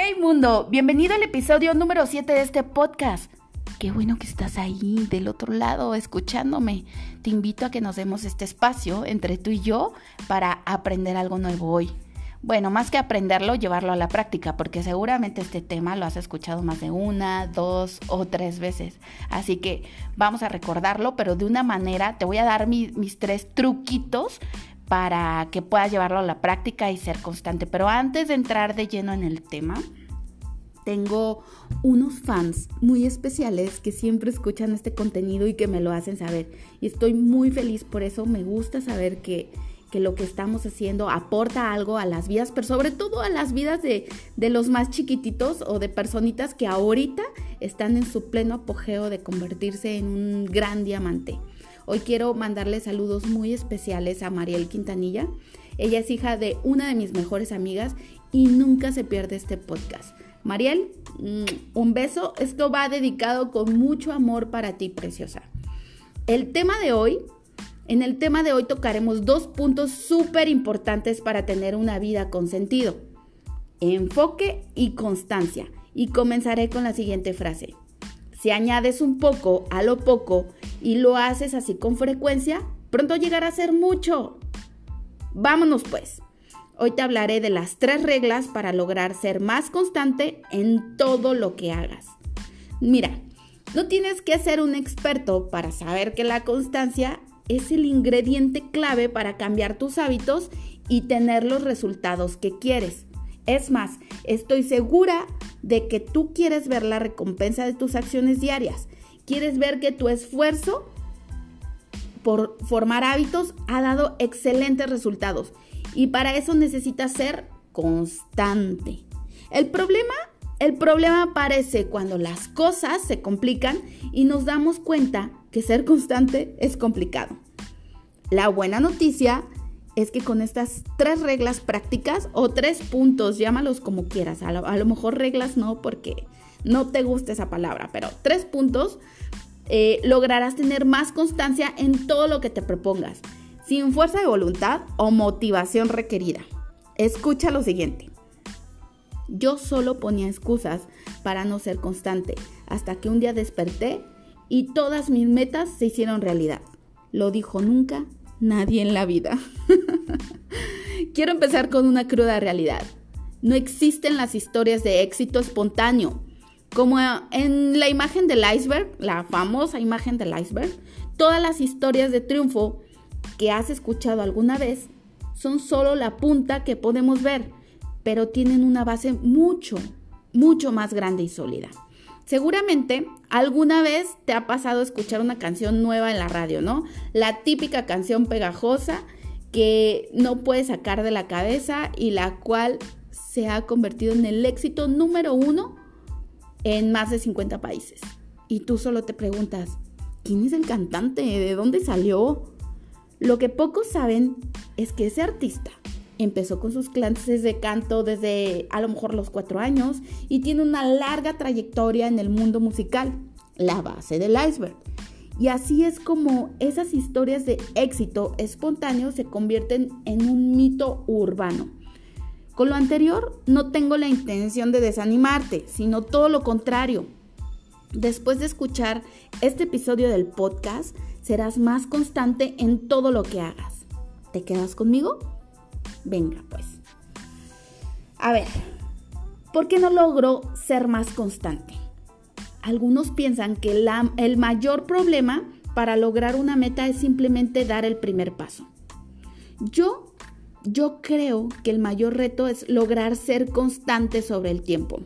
hay mundo? Bienvenido al episodio número 7 de este podcast. Qué bueno que estás ahí del otro lado escuchándome. Te invito a que nos demos este espacio entre tú y yo para aprender algo nuevo hoy. Bueno, más que aprenderlo, llevarlo a la práctica, porque seguramente este tema lo has escuchado más de una, dos o tres veces. Así que vamos a recordarlo, pero de una manera, te voy a dar mis tres truquitos para que puedas llevarlo a la práctica y ser constante. Pero antes de entrar de lleno en el tema, tengo unos fans muy especiales que siempre escuchan este contenido y que me lo hacen saber. Y estoy muy feliz por eso. Me gusta saber que, lo que estamos haciendo aporta algo a las vidas, pero sobre todo a las vidas de, de los más chiquititos o de personitas que ahorita están en su pleno apogeo de convertirse en un gran diamante. Hoy quiero mandarle saludos muy especiales a Mariel Quintanilla. Ella es hija de una de mis mejores amigas y nunca se pierde este podcast. Mariel, mm, un beso. Esto va dedicado con mucho amor para ti, preciosa. El tema de hoy, en el tema de hoy tocaremos dos puntos súper importantes para tener una vida con sentido. Enfoque y constancia. Y comenzaré con la siguiente frase. Si añades un poco a lo poco y lo haces así con frecuencia, pronto llegará a ser mucho. Vámonos pues. Hoy te hablaré de las tres reglas para lograr ser más constante en todo lo que hagas. Mira, no tienes que ser un experto para saber que la constancia es el ingrediente clave para cambiar tus hábitos y tener los resultados que quieres. Es más, estoy segura de que tú quieres ver la recompensa de tus acciones diarias. Quieres ver que tu esfuerzo por formar hábitos ha dado excelentes resultados. Y para eso necesitas ser constante. El problema, el problema aparece cuando las cosas se complican y nos damos cuenta que ser constante es complicado. La buena noticia es que con estas tres reglas prácticas o tres puntos, llámalos como quieras, a lo, mejor reglas no porque no te gusta esa palabra, pero tres puntos, eh, lograrás tener más constancia en todo lo que te propongas, sin fuerza de voluntad o motivación requerida. Escucha lo siguiente. Yo solo ponía excusas para no ser constante, hasta que un día desperté y todas mis metas se hicieron realidad. Lo dijo nunca nadie en la vida. Quiero empezar con una cruda realidad. No existen las historias de éxito espontáneo. Como en la imagen del iceberg, la famosa imagen del iceberg, todas las historias de triunfo que has escuchado alguna vez son solo la punta que podemos ver, pero tienen una base mucho, mucho más grande y sólida. Seguramente alguna vez te ha pasado escuchar una canción nueva en la radio, ¿no? La típica canción pegajosa que no puedes sacar de la cabeza y la cual se ha convertido en el éxito número uno en más de 50 países. Y tú solo te preguntas, ¿quién es el cantante? ¿De dónde salió? Lo que pocos saben es que ese artista Empezó con sus clases de canto desde a lo mejor los cuatro años y tiene una larga trayectoria en el mundo musical, la base del iceberg. Y así es como esas historias de éxito espontáneo se convierten en un mito urbano. Con lo anterior, no tengo la intención de desanimarte, sino todo lo contrario. Después de escuchar este episodio del podcast, serás más constante en todo lo que hagas. ¿Te quedas conmigo? Venga, pues. A ver, ¿por qué no logro ser más constante? Algunos piensan que el mayor problema para lograr una meta es simplemente dar el primer paso. Yo, yo creo que el mayor reto es lograr ser constante sobre el tiempo.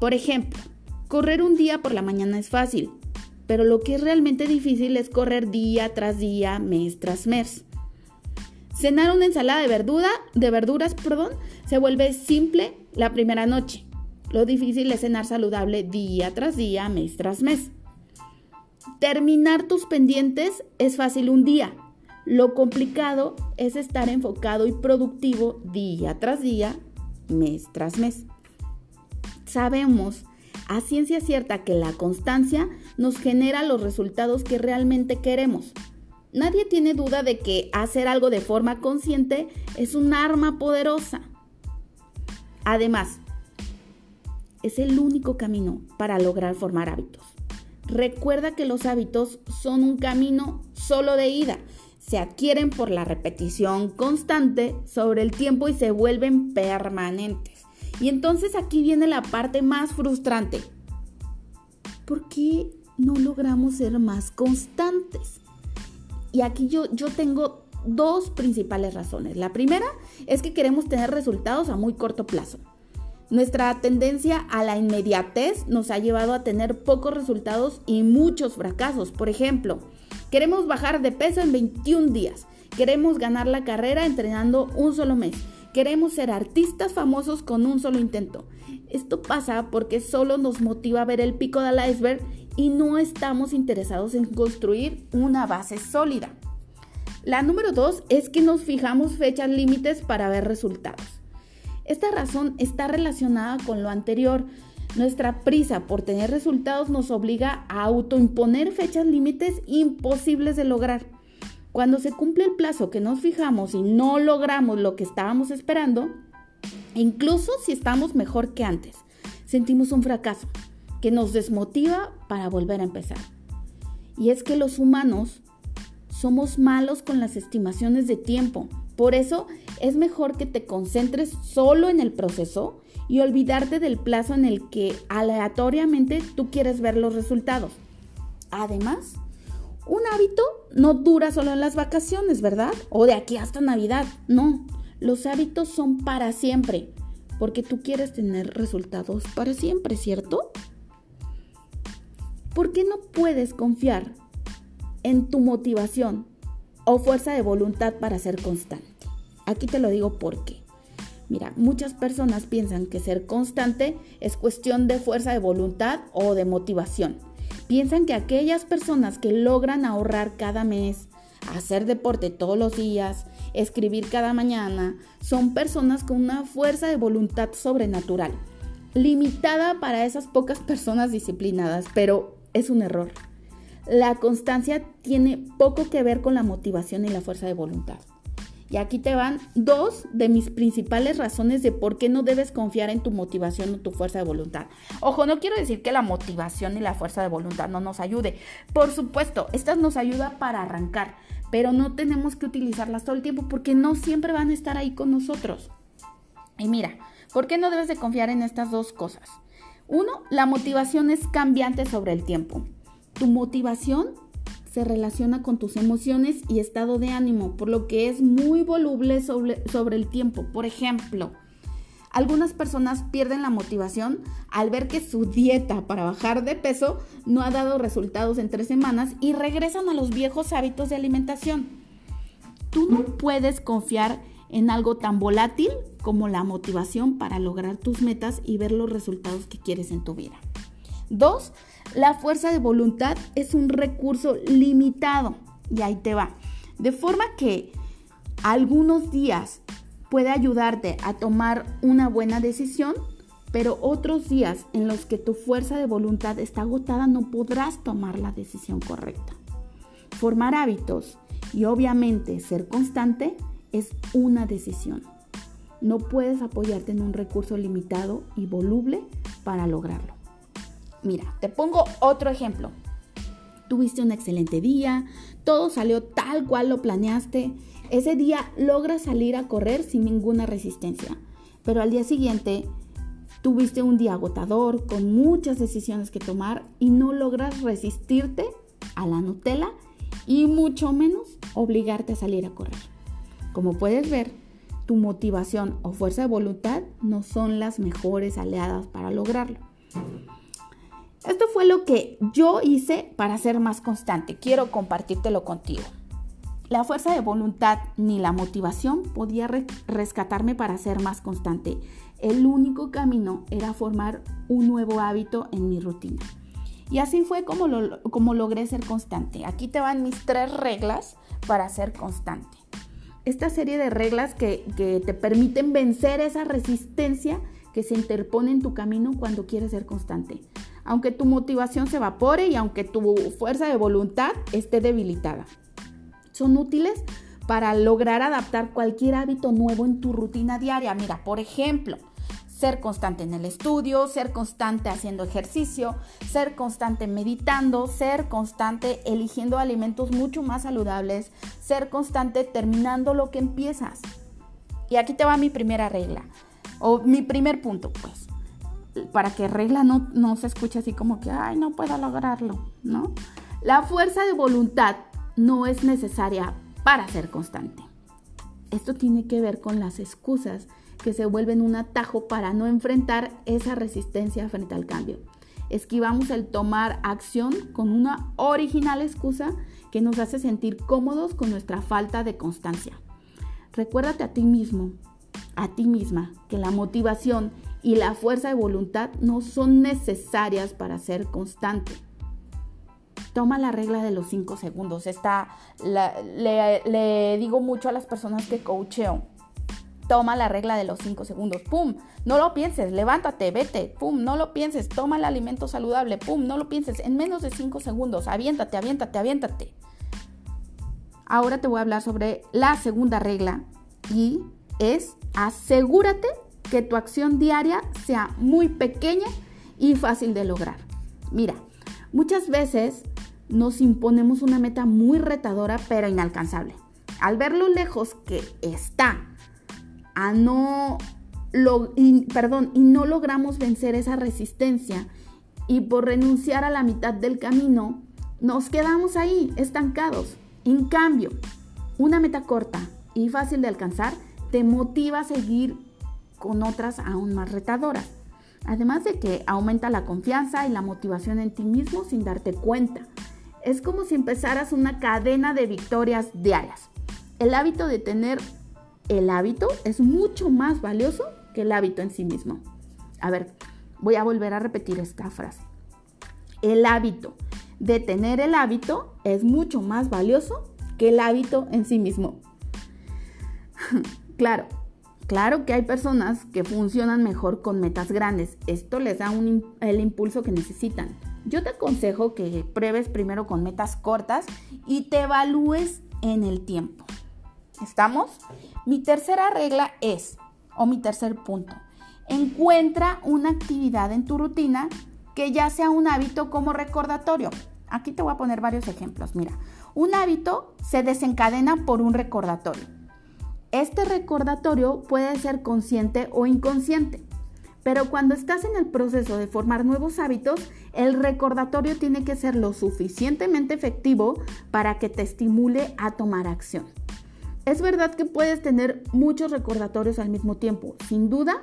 Por ejemplo, correr un día por la mañana es fácil, pero lo que es realmente difícil es correr día tras día, mes tras mes. Cenar una ensalada de, verdura, de verduras perdón, se vuelve simple la primera noche. Lo difícil es cenar saludable día tras día, mes tras mes. Terminar tus pendientes es fácil un día. Lo complicado es estar enfocado y productivo día tras día, mes tras mes. Sabemos a ciencia cierta que la constancia nos genera los resultados que realmente queremos. Nadie tiene duda de que hacer algo de forma consciente es un arma poderosa. Además, es el único camino para lograr formar hábitos. Recuerda que los hábitos son un camino solo de ida. Se adquieren por la repetición constante sobre el tiempo y se vuelven permanentes. Y entonces aquí viene la parte más frustrante. ¿Por qué no logramos ser más constantes? Y aquí yo, yo tengo dos principales razones. La primera es que queremos tener resultados a muy corto plazo. Nuestra tendencia a la inmediatez nos ha llevado a tener pocos resultados y muchos fracasos. Por ejemplo, queremos bajar de peso en 21 días. Queremos ganar la carrera entrenando un solo mes. Queremos ser artistas famosos con un solo intento. Esto pasa porque solo nos motiva a ver el pico del iceberg y no estamos interesados en construir una base sólida. La número dos es que nos fijamos fechas límites para ver resultados. Esta razón está relacionada con lo anterior. Nuestra prisa por tener resultados nos obliga a autoimponer fechas límites imposibles de lograr. Cuando se cumple el plazo que nos fijamos y no logramos lo que estábamos esperando, incluso si estamos mejor que antes, sentimos un fracaso que nos desmotiva para volver a empezar. Y es que los humanos somos malos con las estimaciones de tiempo. Por eso es mejor que te concentres solo en el proceso y olvidarte del plazo en el que aleatoriamente tú quieres ver los resultados. Además, un hábito no dura solo en las vacaciones, ¿verdad? O de aquí hasta Navidad. No, los hábitos son para siempre, porque tú quieres tener resultados para siempre, ¿cierto? ¿Por qué no puedes confiar en tu motivación o fuerza de voluntad para ser constante? Aquí te lo digo porque, mira, muchas personas piensan que ser constante es cuestión de fuerza de voluntad o de motivación. Piensan que aquellas personas que logran ahorrar cada mes, hacer deporte todos los días, escribir cada mañana, son personas con una fuerza de voluntad sobrenatural, limitada para esas pocas personas disciplinadas, pero es un error. La constancia tiene poco que ver con la motivación y la fuerza de voluntad. Y aquí te van dos de mis principales razones de por qué no debes confiar en tu motivación o tu fuerza de voluntad. Ojo, no quiero decir que la motivación y la fuerza de voluntad no nos ayude. Por supuesto, estas nos ayudan para arrancar, pero no tenemos que utilizarlas todo el tiempo porque no siempre van a estar ahí con nosotros. Y mira, ¿por qué no debes de confiar en estas dos cosas? Uno, la motivación es cambiante sobre el tiempo. Tu motivación se relaciona con tus emociones y estado de ánimo, por lo que es muy voluble sobre, sobre, el tiempo. Por ejemplo, algunas personas pierden la motivación al ver que su dieta para bajar de peso no ha dado resultados en tres semanas y regresan a los viejos hábitos de alimentación. Tú no puedes confiar en algo tan volátil como la motivación para lograr tus metas y ver los resultados que quieres en tu vida. Dos, la fuerza de voluntad es un recurso limitado y ahí te va. De forma que algunos días puede ayudarte a tomar una buena decisión, pero otros días en los que tu fuerza de voluntad está agotada no podrás tomar la decisión correcta. Formar hábitos y obviamente ser constante es una decisión. No puedes apoyarte en un recurso limitado y voluble para lograrlo. Mira, te pongo otro ejemplo. Tuviste un excelente día, todo salió tal cual lo planeaste. Ese día logras salir a correr sin ninguna resistencia, pero al día siguiente tuviste un día agotador con muchas decisiones que tomar y no logras resistirte a la Nutella y mucho menos obligarte a salir a correr. Como puedes ver, tu motivación o fuerza de voluntad no son las mejores aliadas para lograrlo. Esto fue lo que yo hice para ser más constante. Quiero compartírtelo contigo. La fuerza de voluntad ni la motivación podía rescatarme para ser más constante. El único camino era formar un nuevo hábito en mi rutina. Y así fue como, como logré ser constante. Aquí te van mis tres reglas para ser constante. Esta serie de reglas que, que te permiten vencer esa resistencia que se interpone en tu camino cuando quieres ser constante aunque tu motivación se evapore y aunque tu fuerza de voluntad esté debilitada. Son útiles para lograr adaptar cualquier hábito nuevo en tu rutina diaria. Mira, por ejemplo, Ser constante en el estudio, ser constante haciendo ejercicio, ser constante meditando, ser constante eligiendo alimentos mucho más saludables, ser constante terminando lo que empiezas. Y aquí te va mi primera regla, o mi primer punto, pues, para que regla no, no se escuche así como que, ay, no puedo lograrlo, ¿no? La fuerza de voluntad no es necesaria para ser constante. Esto tiene que ver con las excusas que se vuelven un atajo para no enfrentar esa resistencia frente al cambio. Esquivamos el tomar acción con una original excusa que nos hace sentir cómodos con nuestra falta de constancia. Recuérdate a ti mismo, a ti misma, que la motivación y la fuerza de voluntad no son necesarias para ser constante. Toma la regla de los 5 segundos. Esta le, le, digo mucho a las personas que coacheo. Toma la regla de los 5 segundos. ¡Pum! No lo pienses. Levántate, vete. ¡Pum! No lo pienses. Toma el alimento saludable. ¡Pum! No lo pienses. En menos de 5 segundos. Aviéntate, aviéntate, aviéntate. Ahora te voy a hablar sobre la segunda regla y es asegúrate que tu acción diaria sea muy pequeña y fácil de lograr. Mira, muchas veces nos imponemos una meta muy retadora pero inalcanzable. Al ver lo lejos que está, no lo, perdón, y no logramos vencer esa resistencia y por renunciar a la mitad del camino, nos quedamos ahí, estancados. En cambio, una meta corta y fácil de alcanzar te motiva a seguir con otras aún más retadoras. Además de que aumenta la confianza y la motivación en ti mismo sin darte cuenta. Es como si empezaras una cadena de victorias diarias. El hábito de tener el hábito es mucho más valioso que el hábito en sí mismo. A ver, voy a volver a repetir esta frase. El hábito de tener el hábito es mucho más valioso que el hábito en sí mismo. claro, claro que hay personas que funcionan mejor con metas grandes. Esto les da el impulso que necesitan yo te aconsejo que pruebes primero con metas cortas y te evalúes en el tiempo. ¿Estamos? Mi tercera regla es, o mi tercer punto, encuentra una actividad en tu rutina que ya sea un hábito como recordatorio. Aquí te voy a poner varios ejemplos. Mira, un hábito se desencadena por un recordatorio. Este recordatorio puede ser consciente o inconsciente. Pero cuando estás en el proceso de formar nuevos hábitos, el recordatorio tiene que ser lo suficientemente efectivo para que te estimule a tomar acción. Es verdad que puedes tener muchos recordatorios al mismo tiempo. Sin duda,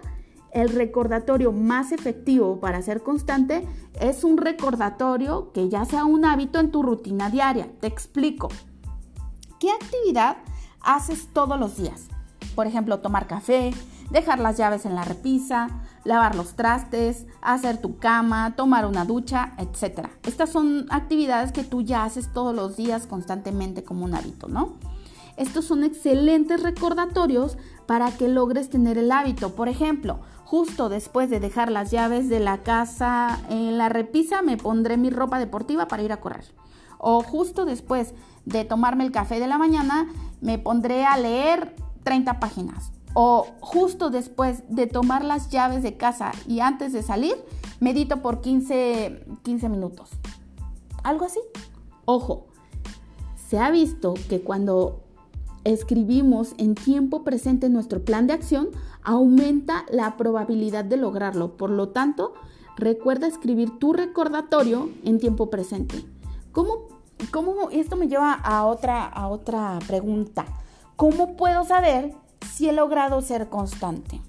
el recordatorio más efectivo para ser constante es un recordatorio que ya sea un hábito en tu rutina diaria. Te explico. ¿Qué actividad haces todos los días? Por ejemplo, tomar café, dejar las llaves en la repisa, lavar los trastes, hacer tu cama, tomar una ducha, etc. Estas son actividades que tú ya haces todos los días constantemente como un hábito, ¿no? Estos son excelentes recordatorios para que logres tener el hábito. Por ejemplo, justo después de dejar las llaves de la casa en la repisa, me pondré mi ropa deportiva para ir a correr. O justo después de tomarme el café de la mañana, me pondré a leer 30 páginas o justo después de tomar las llaves de casa y antes de salir, medito por 15, 15 minutos. Algo así. Ojo, se ha visto que cuando escribimos en tiempo presente nuestro plan de acción, aumenta la probabilidad de lograrlo. Por lo tanto, recuerda escribir tu recordatorio en tiempo presente. ¿Cómo, cómo esto me lleva a otra, a otra pregunta? ¿Cómo puedo saber si he logrado ser constante.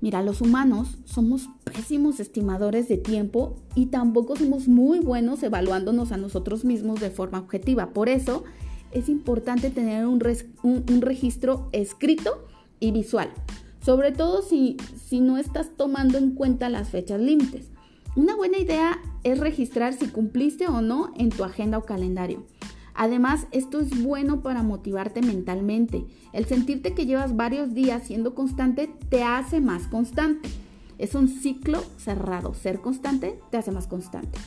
Mira, los humanos somos pésimos estimadores de tiempo y tampoco somos muy buenos evaluándonos a nosotros mismos de forma objetiva. Por eso es importante tener un, registro escrito y visual, sobre todo si, si no estás tomando en cuenta las fechas límites. Una buena idea es registrar si cumpliste o no en tu agenda o calendario. Además, esto es bueno para motivarte mentalmente. El sentirte que llevas varios días siendo constante te hace más constante. Es un ciclo cerrado. Ser constante te hace más constante.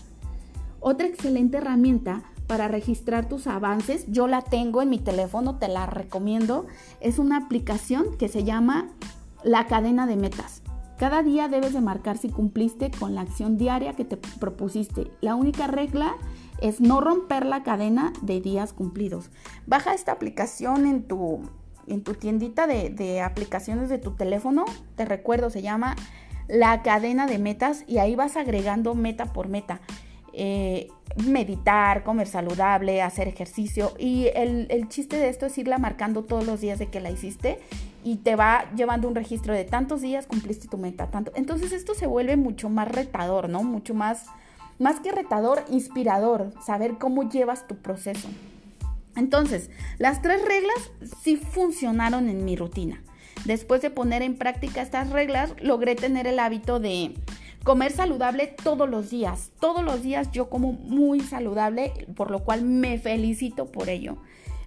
Otra excelente herramienta para registrar tus avances, yo la tengo en mi teléfono, te la recomiendo. Es una aplicación que se llama la cadena de metas. Cada día debes de marcar si cumpliste con la acción diaria que te propusiste. La única regla es no romper la cadena de días cumplidos. Baja esta aplicación en tu, en tu tiendita de, aplicaciones de tu teléfono. Te recuerdo, se llama la cadena de metas y ahí vas agregando meta por meta. Eh, meditar, comer saludable, hacer ejercicio. Y el, el, chiste de esto es irla marcando todos los días de que la hiciste y te va llevando un registro de tantos días cumpliste tu meta, tanto. Entonces esto se vuelve mucho más retador, ¿no? Mucho más, más que retador, inspirador, saber cómo llevas tu proceso. Entonces, las tres reglas sí funcionaron en mi rutina. Después de poner en práctica estas reglas, logré tener el hábito de comer saludable todos los días. Todos los días yo como muy saludable, por lo cual me felicito por ello.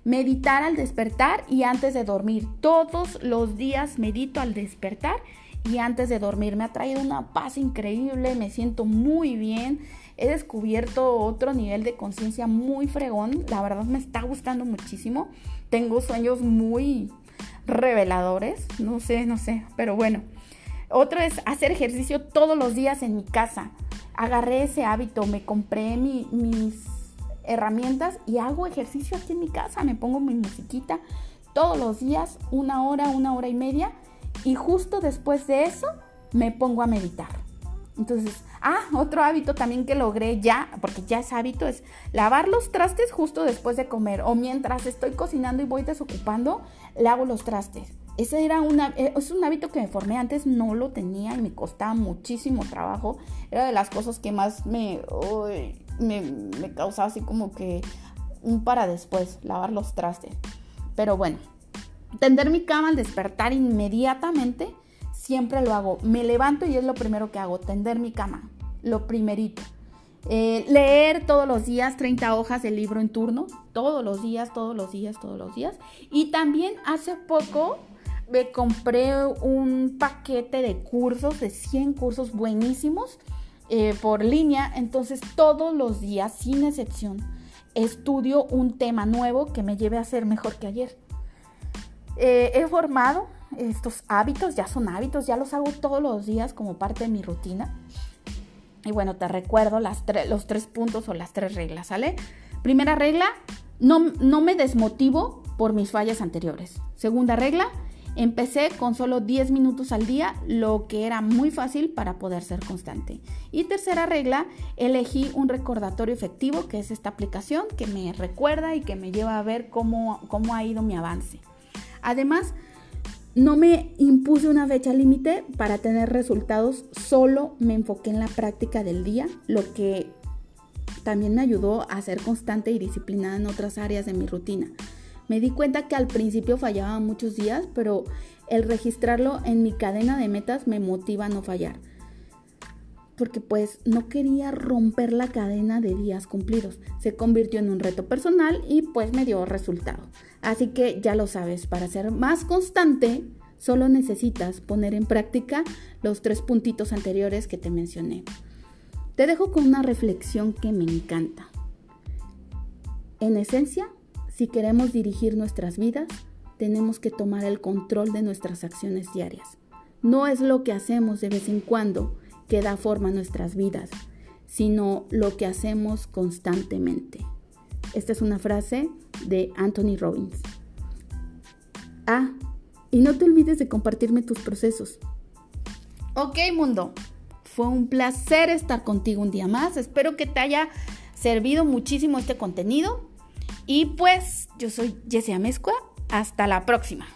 Meditar al despertar y antes de dormir. Todos los días medito al despertar y antes de dormir. Me ha traído una paz increíble, me siento muy bien. He descubierto otro nivel de conciencia muy fregón. La verdad me está gustando muchísimo. Tengo sueños muy reveladores. No sé, no sé, pero bueno. Otro es hacer ejercicio todos los días en mi casa. Agarré ese hábito, me compré mis herramientas y hago ejercicio aquí en mi casa. Me pongo mi musiquita todos los días, una hora, una hora y media. Y justo después de eso me pongo a meditar. Entonces, ah, otro hábito también que logré ya, porque ya es hábito, es lavar los trastes justo después de comer o mientras estoy cocinando y voy desocupando, lavo los trastes. Ese era eh, es un hábito que me formé antes, no lo tenía y me costaba muchísimo trabajo. Era de las cosas que más me, me, me causaba así como que un para después, lavar los trastes. Pero bueno, tender mi cama al despertar inmediatamente, siempre lo hago. Me levanto y es lo primero que hago, tender mi cama, lo primerito. Eh, leer todos los días 30 hojas del libro en turno, todos los días, todos los días, todos los días. Y también hace poco me compré un paquete de cursos, de 100 cursos buenísimos eh, por línea. Entonces todos los días, sin excepción, estudio un tema nuevo que me lleve a ser mejor que ayer. Eh, he formado estos hábitos, ya son hábitos, ya los hago todos los días como parte de mi rutina. Y bueno, te recuerdo las los tres puntos o las tres reglas, ¿sale? Primera regla, no, no me desmotivo por mis fallas anteriores. Segunda regla, Empecé con solo 10 minutos al día, lo que era muy fácil para poder ser constante. Y tercera regla, elegí un recordatorio efectivo, que es esta aplicación que me recuerda y que me lleva a ver cómo, cómo ha ido mi avance. Además, no me impuse una fecha límite para tener resultados, solo me enfoqué en la práctica del día, lo que también me ayudó a ser constante y disciplinada en otras áreas de mi rutina. Me di cuenta que al principio fallaba muchos días, pero el registrarlo en mi cadena de metas me motiva a no fallar. Porque pues no quería romper la cadena de días cumplidos. Se convirtió en un reto personal y pues me dio resultado. Así que ya lo sabes, para ser más constante, solo necesitas poner en práctica los tres puntitos anteriores que te mencioné. Te dejo con una reflexión que me encanta. En esencia, si queremos dirigir nuestras vidas, tenemos que tomar el control de nuestras acciones diarias. No es lo que hacemos de vez en cuando que da forma a nuestras vidas, sino lo que hacemos constantemente. Esta es una frase de Anthony Robbins. Ah, y no te olvides de compartirme tus procesos. Ok, mundo. Fue un placer estar contigo un día más. Espero que te haya servido muchísimo este contenido. Y pues yo soy Jessia Amezcua. Hasta la próxima.